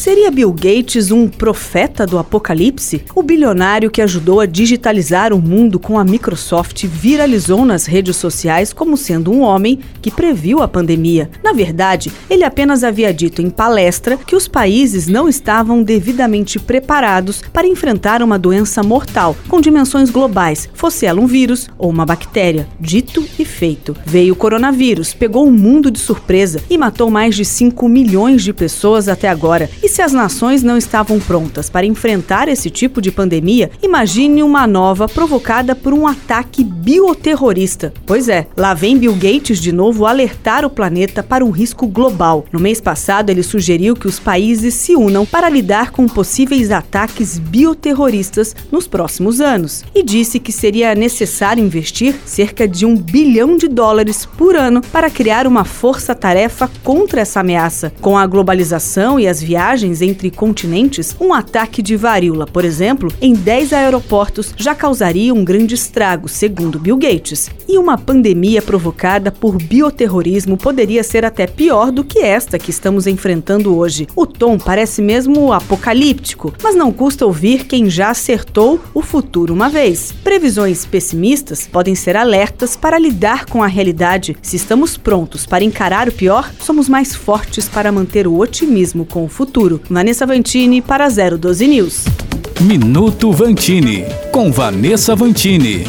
Seria Bill Gates um profeta do apocalipse? O bilionário que ajudou a digitalizar o mundo com a Microsoft viralizou nas redes sociais como sendo um homem que previu a pandemia. Na verdade, ele apenas havia dito em palestra que os países não estavam devidamente preparados para enfrentar uma doença mortal com dimensões globais, fosse ela um vírus ou uma bactéria. Dito e feito. Veio o coronavírus, pegou o mundo de surpresa e matou mais de 5 milhões de pessoas até agora. E se as nações não estavam prontas para enfrentar esse tipo de pandemia, imagine uma nova provocada por um ataque bioterrorista. Pois é, lá vem Bill Gates de novo alertar o planeta para um risco global. No mês passado, ele sugeriu que os países se unam para lidar com possíveis ataques bioterroristas nos próximos anos e disse que seria necessário investir cerca de um bilhão de dólares por ano para criar uma força-tarefa contra essa ameaça. Com a globalização e as viagens, viagens entre continentes, um ataque de varíola, por exemplo, em 10 aeroportos já causaria um grande estrago, segundo Bill Gates. E uma pandemia provocada por bioterrorismo poderia ser até pior do que esta que estamos enfrentando hoje. O tom parece mesmo apocalíptico, mas não custa ouvir quem já acertou o futuro uma vez. Previsões pessimistas podem ser alertas para lidar com a realidade. Se estamos prontos para encarar o pior, somos mais fortes para manter o otimismo com o futuro futuro. Vanessa Vantini para 012 News. Minuto Vantini, com Vanessa Vantini.